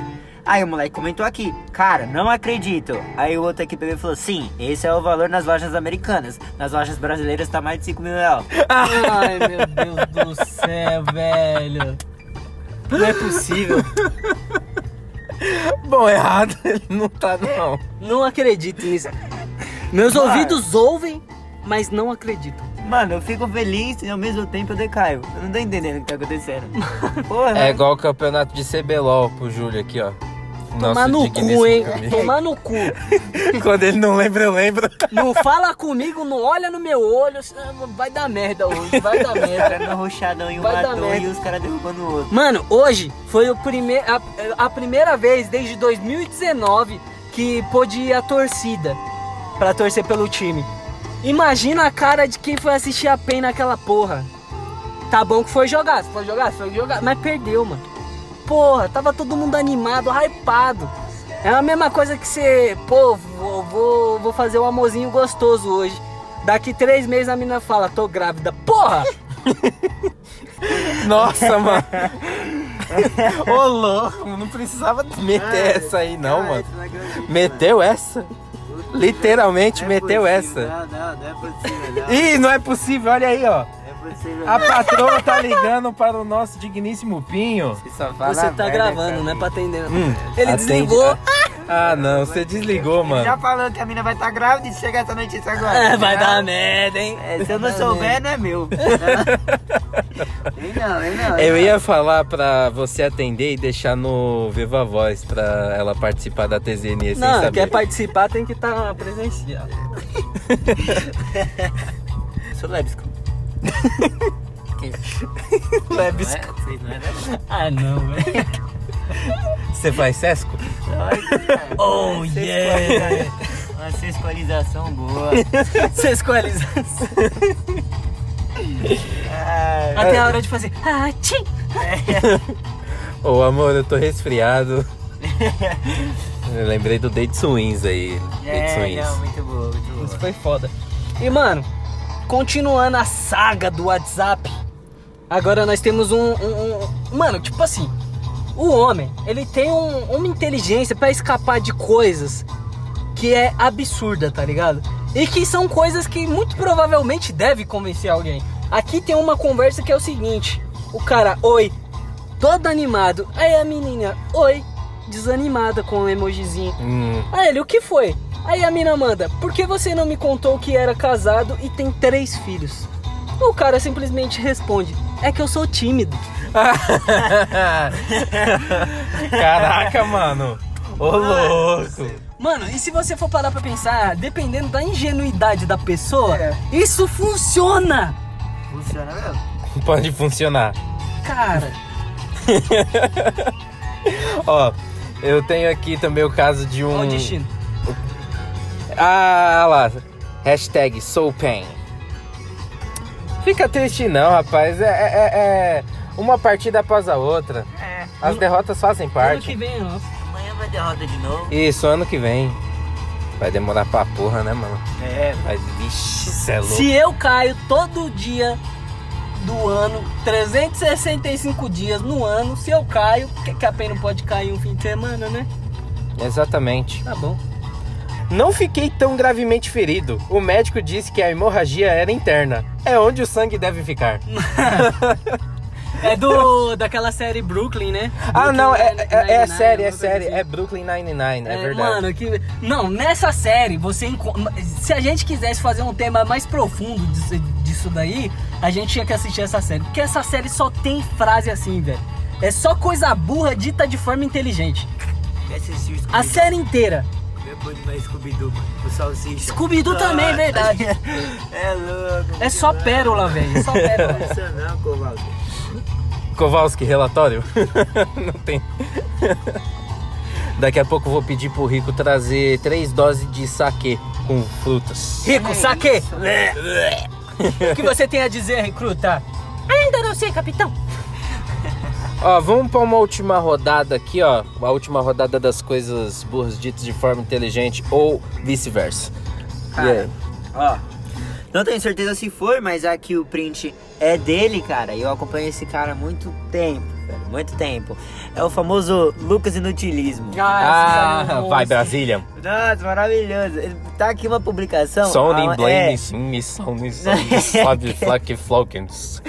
D: Aí o moleque comentou aqui, cara, não acredito. Aí o outro aqui pegou e falou, sim, esse é o valor nas lojas americanas. Nas lojas brasileiras tá mais de 5 mil reais.
B: Ai, meu Deus do céu, velho. Não é possível.
C: Bom, errado ele não tá, não.
B: Não acredito nisso. Meus
D: Mano.
B: ouvidos ouvem, mas não acreditam.
D: Mano, eu fico feliz e ao mesmo tempo eu decaio. Eu não tô entendendo o que tá acontecendo. Porra.
C: É igual o campeonato de CBLOL pro Júlio aqui, ó.
B: Tomar no cu, hein?
C: amigo.
B: Tomar no cu.
C: Quando ele não lembra, eu lembro.
B: Não fala comigo, não olha no meu olho. Vai dar merda hoje, vai dar merda.
D: Cara, no roxadão e um
B: Vai dar
D: matou
B: merda.
D: e os caras derrubando o outro.
B: Mano, hoje foi o primeir, a, a primeira vez desde 2019 que pôde ir a torcida pra torcer pelo time. Imagina a cara de quem foi assistir a PEN naquela porra. Tá bom que foi jogar, se foi jogar, se foi jogar, mas perdeu, mano. Porra, tava todo mundo animado, hypado. É a mesma coisa que você, pô, vou, vou, vou fazer um amorzinho gostoso hoje. Daqui três meses a menina fala, tô grávida. Porra!
C: Nossa, mano. Ô, louco, não precisava meter essa aí, não, mano. Meteu essa? Literalmente meteu essa.
D: Não, não, não é possível. Não,
C: Ih, não é possível, olha aí, ó. A patroa tá ligando para o nosso digníssimo Pinho.
D: Você só fala
B: Você tá gravando, né? Pra atender.
C: Hum,
B: Ele
C: atende.
B: desligou.
C: Ah, não, você desligou,
D: Ele já
C: mano.
D: falou que a mina vai estar grávida e chega essa notícia agora.
B: É, vai
D: Não,
B: dar merda, hein?
D: é, se eu não souber, não é meu. Não, vem não.
C: Eu ia falar pra você atender e deixar no Viva Voz pra ela participar da TZN sem
B: Não,
C: saber.
B: quer participar tem que estar presencial.
D: Sou lébisco.
C: Lebisco.
D: Não é? Não é lébisco?
B: Ah, não, velho.
C: Você faz Sesco?
B: Oh,
D: yeah. Uma sexualização boa. Ah,
B: Até a hora de fazer. Ah, tchim!
C: Ô, amor, eu tô resfriado. Eu lembrei do Date Swings aí.
D: É,
C: Swings.
D: não, muito boa, muito boa.
B: Isso foi foda. E, mano, continuando a saga do WhatsApp, agora nós temos um. um- um- mano, tipo assim, o homem, ele tem um- uma inteligência pra escapar de coisas que é absurda, tá ligado? E que são coisas que muito provavelmente deve convencer alguém. Aqui tem uma conversa que é o seguinte: o cara, oi, todo animado. Aí a menina, oi, desanimada com um emojizinho.
C: Hum,
B: Aí ele, o que foi? Aí a mina manda, por que você não me contou que era casado e tem três filhos? O cara simplesmente responde, é que eu sou tímido.
C: Caraca, mano. Ô, louco.
B: Mano, e se você for parar pra pensar, dependendo da ingenuidade da pessoa,
D: É.
B: isso funciona!
D: Funciona mesmo?
C: Pode funcionar.
B: Cara,
C: Ó, eu tenho aqui também o caso de um.
B: olha o destino.
C: Ah lá. Hashtag SoulPain. Fica triste não, rapaz. É, é- é- é uma partida após a outra.
D: É.
C: As derrotas fazem
B: Ano
C: parte.
B: que vem é nosso.
D: Amanhã vai derrota de novo.
C: Isso, ano que vem. Vai demorar pra porra, né, mano?
D: É,
C: Mas, vixe, cê é louco.
B: Se eu caio todo dia do ano, 365 dias no ano, se eu caio, que, que a pena não pode cair um fim de semana, né?
C: Exatamente.
B: Tá bom.
C: Não fiquei tão gravemente ferido. O médico disse que a hemorragia era interna. É onde o sangue deve ficar.
B: É do daquela série Brooklyn, né?
C: Ah, não, é,
B: Brooklyn
C: é, é
B: Nine-Nine,
C: série, é série.
B: assim.
C: É Brooklyn Nine-Nine, é, verdade.
B: Mano, que. Não, nessa série, você. Se a gente quisesse fazer um tema mais profundo disso, disso daí, a gente tinha que assistir essa série. Porque essa série só tem frase assim, velho. É só coisa burra dita de forma inteligente. A série inteira.
D: Bom demais Scooby-Doo, mano. O Salsicha.
B: Scooby-Doo também,
D: Nossa,
B: verdade.
D: É louco.
B: É só pérola, velho. É só pérola.
D: Isso não, Kovaldo.
C: Kowalski, relatório? Não tem. Daqui a pouco eu vou pedir pro Rico trazer três doses de saquê com frutas.
B: Rico, saque! O que você tem a dizer, recruta? Ainda não sei, capitão.
C: Ó, vamos pra uma última rodada aqui, ó. A última rodada das coisas burras ditas de forma inteligente ou vice-versa. E
D: Cara,
C: aí?
D: ó. Não tenho certeza se foi, mas aqui o print é dele, cara. E eu acompanho esse cara há muito tempo, velho. Muito tempo. É o famoso Lucas Inutilismo.
C: Ah, vai Brasília.
D: Nossa, maravilhoso. Ele- Tá aqui uma publicação.
C: Sony,
D: ah,
C: Blame,
D: é,
C: Sony, Sony, Sony, Sony, Flack, Flokens.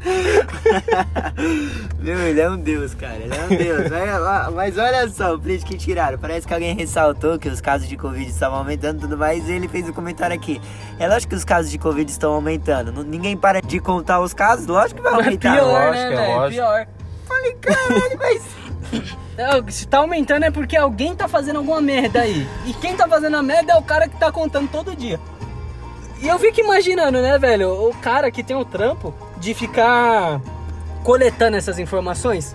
D: Meu, ele é um deus, cara. Ele é um deus. Olha Mas olha só o print que tiraram. Parece que alguém ressaltou que os casos de Covid estavam aumentando e tudo mais. E ele fez um comentário aqui. É lógico que os casos de Covid estão aumentando. Não- Ninguém para de contar os casos. Lógico que vai aumentar.
B: Pior,
C: lógico,
B: né,
C: é lógico.
B: Pior.
D: Falei, caralho, mas.
B: É, Se tá aumentando é porque alguém tá fazendo alguma merda aí. E quem tá fazendo a merda é o cara que tá contando todo dia. E eu fico imaginando, né, velho? O cara que tem o trampo de ficar coletando essas informações.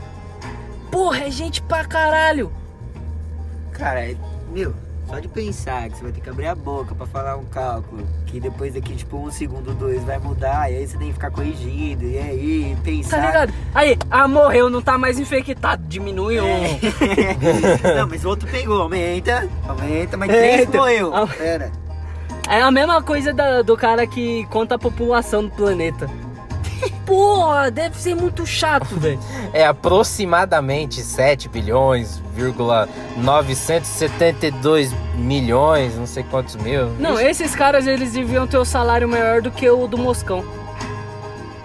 B: Porra, é gente pra caralho.
D: Cara, é- meu, só de pensar que você vai ter que abrir a boca pra falar um cálculo, que depois daqui, tipo, um segundo, dois vai mudar, e aí você tem que ficar corrigindo, e aí pensar.
B: Tá ligado? Aí, ah, morreu, não tá mais infectado. Diminui um.
D: Não, mas o outro pegou, aumenta, aumenta, mas três
B: Eita.
D: morreu. Pera.
B: É a mesma coisa da- do cara que conta a população do planeta. Porra, deve ser muito chato, velho.
C: É aproximadamente 7 bilhões, vírgula 972 milhões, não sei quantos mil.
B: Não, esses caras eles deviam ter o salário maior do que o do Moscão.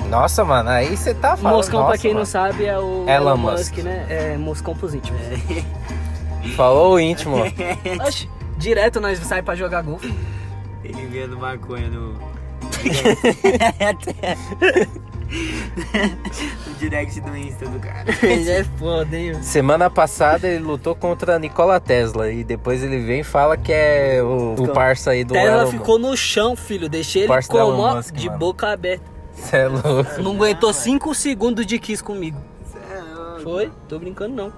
C: Nossa, mano, aí você tá
B: O
C: falando.
B: Moscão, pra
C: nossa,
B: quem não
C: mano.
B: sabe, é o
C: Elon Musk.
B: né? É Moscão pros íntimos.
C: Falou o íntimo.
B: Oxi, direto nós sai pra jogar golfe.
D: Ele vendo maconha no. no direct do Insta do cara.
B: Ele é foda, hein?
C: Semana passada ele lutou contra Nikola Tesla e depois ele vem e fala que é o, o parça aí do
B: Tesla
C: Elon
B: ficou no chão, filho. Deixei ele como, ó,
C: Musk,
B: de
C: mano.
B: boca aberta.
C: Cê é louco.
B: Não aguentou 5 segundos de kiss comigo. Foi? Tô brincando não.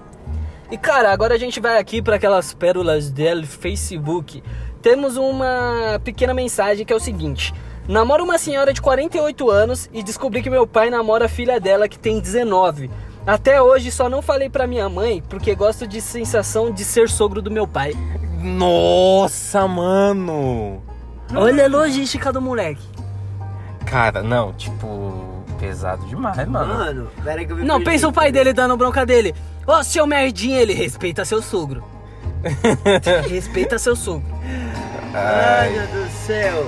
B: E cara, agora a gente vai aqui para aquelas pérolas dele Facebook. Temos uma pequena mensagem que é o seguinte: Namoro uma senhora de 48 anos e descobri que meu pai namora a filha dela que tem 19. Até hoje só não falei pra minha mãe porque gosto de sensação de ser sogro do meu pai.
C: Nossa, mano.
B: Olha a logística do moleque.
C: Cara, não, tipo, pesado demais, mano.
D: Mano, pera que eu me
B: Não,
D: perdi.
B: pensa o pai dele dando bronca dele. Ô, seu merdinha, ele respeita seu sogro. respeita seu sogro.
D: Ai, meu Deus do céu.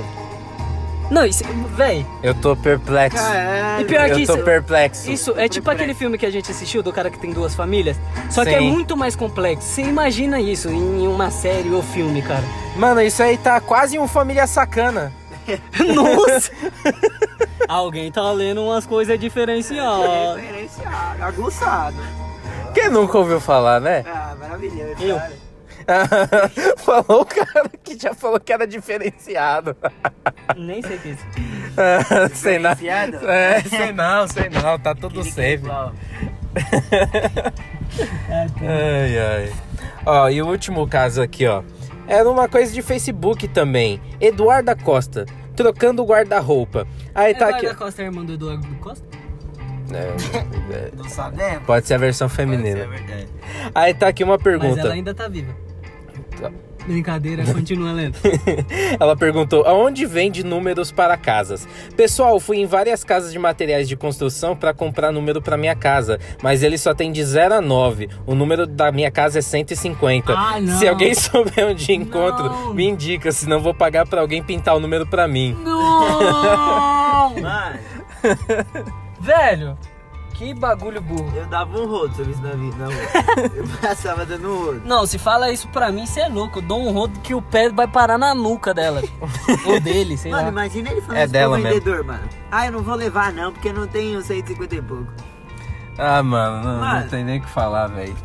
B: Não, isso, véi,
C: Eu tô perplexo.
D: Caralho.
B: E pior que
C: Eu tô
B: isso-
C: perplexo.
B: isso é tipo aquele filme que a gente assistiu do cara que tem duas famílias. Só que é
C: Sim.
B: muito mais complexo. Você imagina isso em uma série ou filme, cara.
C: Mano, isso aí tá quase um família sacana.
B: Nossa! Alguém tá lendo umas coisas diferenciadas.
D: Diferenciado, aguçado.
C: Quem nunca ouviu falar, né?
D: Ah, maravilhoso.
B: Eu.
D: cara.
C: falou o cara que já falou que era diferenciado.
B: Nem sei o que é isso.
C: sei não.
D: Diferenciado?
C: É, sei não, sei não, tá tudo safe.
D: que é igual.
C: Ai, ai. Ó, e o último caso aqui, ó. Era uma coisa de Facebook também. Eduarda Costa, trocando o guarda-roupa. Aí tá aqui.
B: Eduardo Costa é irmã do Eduardo Costa?
C: É, é,
D: Não sabemos.
C: pode ser a versão
D: Pode ser
C: feminina.
D: verdade.
C: Aí tá aqui uma
B: Mas
C: pergunta.
B: ela ainda tá viva.
C: Tá.
B: Brincadeira, continua lendo.
C: Ela perguntou: aonde vende números para casas? Pessoal, fui em várias casas de materiais de construção para comprar número para minha casa, mas ele só tem de 0 a 9. O número da minha casa é 150.
B: Ah, não.
C: Se alguém souber onde encontro,
B: Não.
C: me indica, senão vou pagar para alguém pintar o número para mim.
B: Não! Velho, que bagulho burro.
D: eu dava um rodo sobre isso na vida, rua. Eu passava dando um rodo.
B: Não, se fala isso pra mim, você é louco. Eu dou um rodo que o pé vai parar na nuca dela. Ou dele, sei
D: Mano,
B: lá.
D: imagina ele falando
C: É
D: isso
C: dela
D: pro
C: mesmo.
D: vendedor, mano. Ah, eu não vou levar não, porque eu não tenho 150 e pouco.
C: Ah, mano, não,
D: Mano.
C: não tem nem o que falar, velho.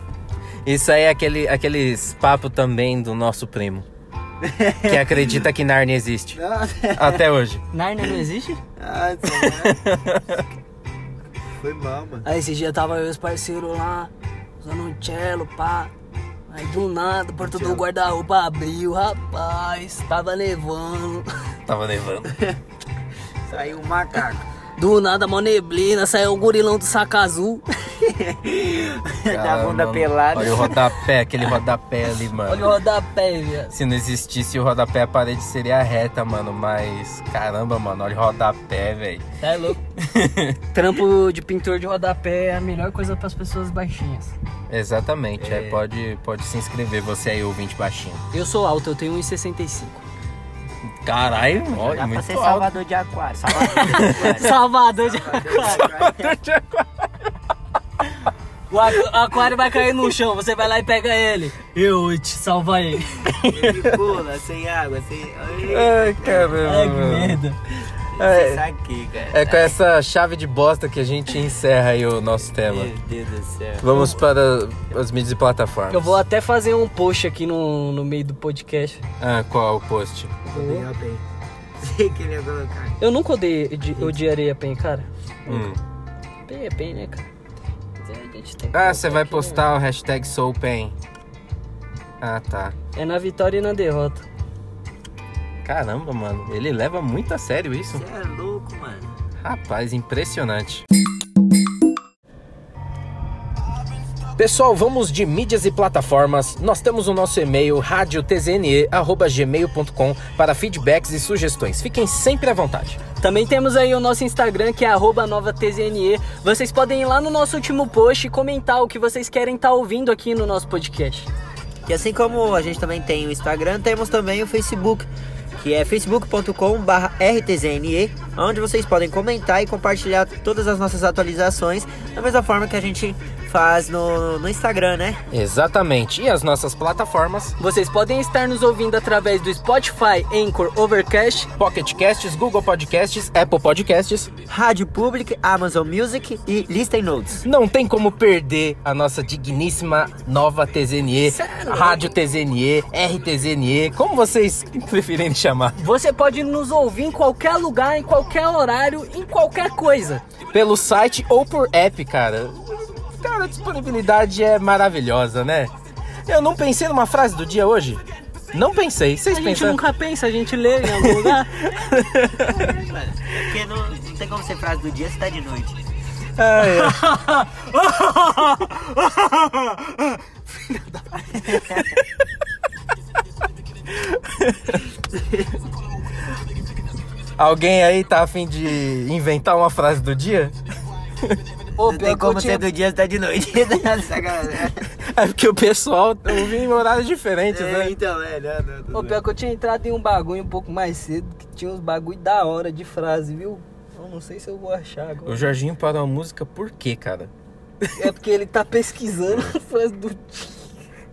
C: Isso aí é aquele, aqueles papo também do nosso primo. Que acredita que Narnia existe. Até hoje.
B: Narnia não existe?
D: Ah, né? Foi mal, mano.
B: Aí esse dia tava eu e os parceiros lá, usando um cello, pá. Aí do nada, a porta do guarda-roupa abriu, rapaz, tava nevando.
C: Tava nevando.
D: Saiu um macaco.
B: Do nada, mó neblina, saiu o gorilão do saco azul.
D: da bunda
C: mano.
D: pelada.
C: Olha o rodapé, aquele rodapé ali, mano.
B: Olha o rodapé, viado.
C: Se não existisse o rodapé, a parede seria reta, mano. Mas, caramba, mano, olha o rodapé, velho.
B: É louco. Trampo de pintor de rodapé é a melhor coisa pras pessoas baixinhas.
C: Exatamente,
D: É.
C: aí pode, pode se inscrever, você aí, ouvinte baixinho.
B: Eu sou alto, eu tenho 1,65.
C: Caralho, olha,
D: Dá pra ser
C: alto.
D: Salvador de Aquário. Salvador de Aquário.
B: Salvador de O aqu- aquário vai cair no chão, você vai lá e pega ele. Eu te salvarei.
D: Ele pula, sem água, sem...
C: Ai, caramba.
B: Ai, que merda.
C: É,
D: aqui, cara.
C: é com essa chave de bosta que a gente encerra aí o nosso tema.
D: Meu Deus do céu.
C: Vamos para as mídias e plataformas.
B: Eu vou até fazer um post aqui no, no meio do podcast.
C: Ah, qual o post?
D: Odeio a PEN. Sei que ele ia colocar.
B: Eu nunca odiei, odi- odiarei a PEN, cara.
C: Hum.
B: PEN é PEN, né, cara? Gente tem
C: Ah, você vai postar o hashtag SouPain. Ah, tá.
B: É na vitória e na derrota.
C: Caramba, mano. Ele leva muito a sério isso.
D: Você é louco, mano.
C: Rapaz, impressionante. Pessoal, vamos de mídias e plataformas. Nós temos o nosso e-mail radiotzne@gmail.com para feedbacks e sugestões. Fiquem sempre à vontade.
B: Também temos aí o nosso Instagram, que é arroba novatzne. Vocês podem ir lá no nosso último post e comentar o que vocês querem estar ouvindo aqui no nosso podcast.
D: E assim como a gente também tem o Instagram, temos também o Facebook, que é facebook.com/rtzne, onde vocês podem comentar e compartilhar todas as nossas atualizações, da mesma forma que a gente faz no, no Instagram, né?
C: Exatamente. E as nossas plataformas:
B: Vocês podem estar nos ouvindo através do Spotify, Anchor, Overcast.
C: Pocket Casts, Google Podcasts, Apple Podcasts.
D: Rádio Public, Amazon Music e Listen Notes.
C: Não tem como perder a nossa digníssima nova TZNE,
B: Sério?
C: Rádio TZNE, RTZNE, como vocês preferirem chamar.
B: Você pode nos ouvir em qualquer lugar, em qualquer horário, em qualquer coisa.
C: Pelo site ou por app, cara. Cara, a disponibilidade é maravilhosa, né? Eu não pensei numa frase do dia hoje. Não pensei. Vocês
B: A gente nunca pensa, a gente lê em algum lugar.
D: Porque não, não tem como ser frase do dia se tá de noite.
C: Ah, é. Alguém aí tá afim de inventar uma frase do dia?
B: Ô,
D: Não
B: pior
D: tem
B: que eu
D: como
B: tinha-
D: ser do dia se tá de noite.
C: É porque o pessoal ouve em horários diferentes,
D: é,
C: né?
D: então, é, não, não, não,
B: Ô, pior que eu tinha entrado em um bagulho um pouco mais cedo, que tinha uns bagulho da hora de frase, viu? Eu não sei se eu vou achar
C: O
B: agora.
C: Jorginho parou a música por quê, cara?
B: É porque ele tá pesquisando a frase do dia.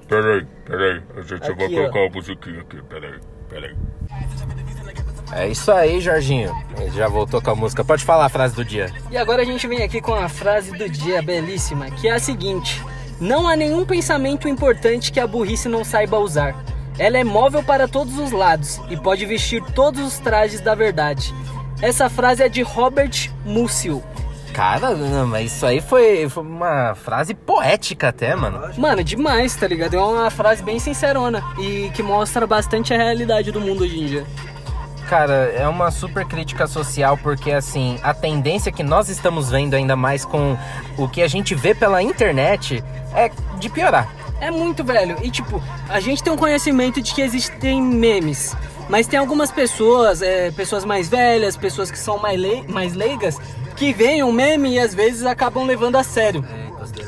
E: Peraí, peraí. A gente
B: Aqui,
E: vai
B: ó.
E: colocar uma musiquinha aqui. Peraí, peraí.
C: É isso aí, Jorginho. Ele já voltou com a música. Pode falar a frase do dia.
B: E agora a gente vem aqui com a frase do dia belíssima, que é a seguinte: Não há nenhum pensamento importante que a burrice não saiba usar. Ela é móvel para todos os lados e pode vestir todos os trajes da verdade. Essa frase é de Robert Musil.
C: Cara, não, mas isso aí foi, foi uma frase poética até, mano.
B: Mano, demais, tá ligado? É uma frase bem sincerona e que mostra bastante a realidade do mundo hoje em dia.
C: Cara, é uma super crítica social porque assim, a tendência que nós estamos vendo ainda mais com o que a gente vê pela internet é de piorar.
B: É muito velho. E tipo, a gente tem um conhecimento de que existem memes. Mas tem algumas pessoas, é, pessoas mais velhas, pessoas que são mais, mais leigas, que veem um meme e às vezes acabam levando a sério.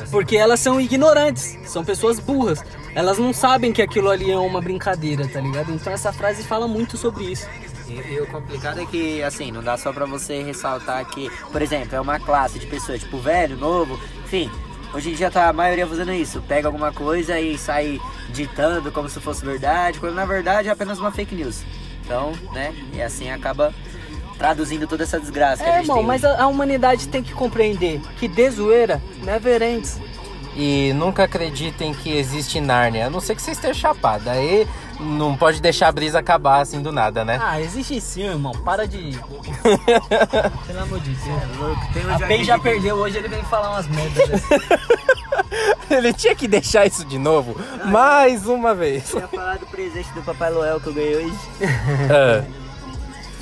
B: Porque elas são ignorantes, são pessoas burras. Elas não sabem que aquilo ali é uma brincadeira, tá ligado? Então essa frase fala muito sobre isso.
D: E, e o complicado é que, assim, não dá só pra você ressaltar que, por exemplo, é uma classe de pessoas, tipo, velho, novo, enfim. Hoje em dia tá a maioria fazendo isso. Pega alguma coisa e sai ditando como se fosse verdade, quando na verdade é apenas uma fake news. Então, né? E assim acaba traduzindo toda essa desgraça que a
B: É,
D: gente
B: irmão,
D: tem.
B: mas a, a humanidade tem que compreender que de zoeira never ends.
C: E nunca acreditem que existe Nárnia, a não ser que você esteja chapado. Aí não pode deixar a brisa acabar assim do nada, né?
B: Ah, existe sim, irmão. Para de. Pelo amor de Deus.
D: Louco, tem um
B: A PEN já
D: que-
B: perdeu hoje, ele vem falar umas merdas. dessas.
C: Ele tinha que deixar isso de novo, mais uma vez.
D: Eu ia falar do presente do Papai Noel que eu ganhei hoje.
C: Ah,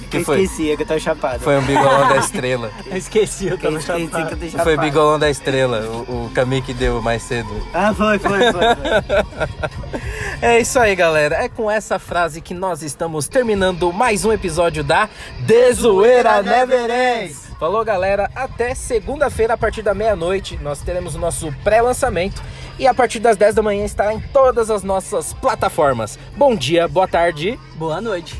D: Que
C: que foi?
D: esqueci, é que eu tô chapado.
C: Foi um bigolão da estrela.
B: Eu esqueci, eu
D: Eu
B: tava
D: esqueci que
B: chapado.
D: eu tô chapado.
C: Foi o bigolão da estrela, o, o Kami que deu mais cedo.
D: Ah, foi, foi, foi. foi.
C: É isso aí, galera. É com essa frase que nós estamos terminando mais um episódio da Dezoeira Never Ends. Falou, galera. Até segunda-feira, a partir da meia-noite, nós teremos o nosso pré-lançamento. E a partir das 10 da manhã estará em todas as nossas plataformas. Bom dia, boa tarde.
B: Boa noite.